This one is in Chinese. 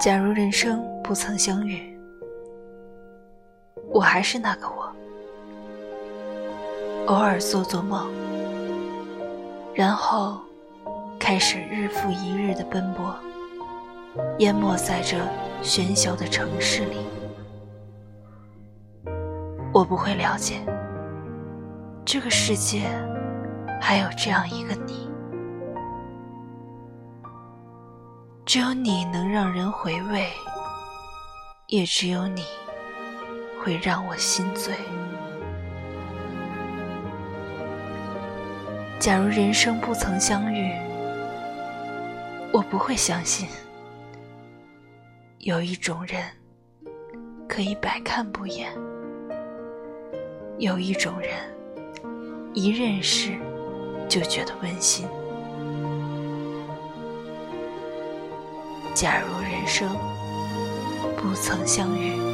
假如人生不曾相遇，我还是那个我，偶尔做做梦，然后开始日复一日的奔波，淹没在这喧嚣的城市里。我不会了解，这个世界还有这样一个你。只有你能让人回味，也只有你会让我心醉。假如人生不曾相遇，我不会相信有一种人可以百看不厌，有一种人一认识就觉得温馨。假如人生不曾相遇。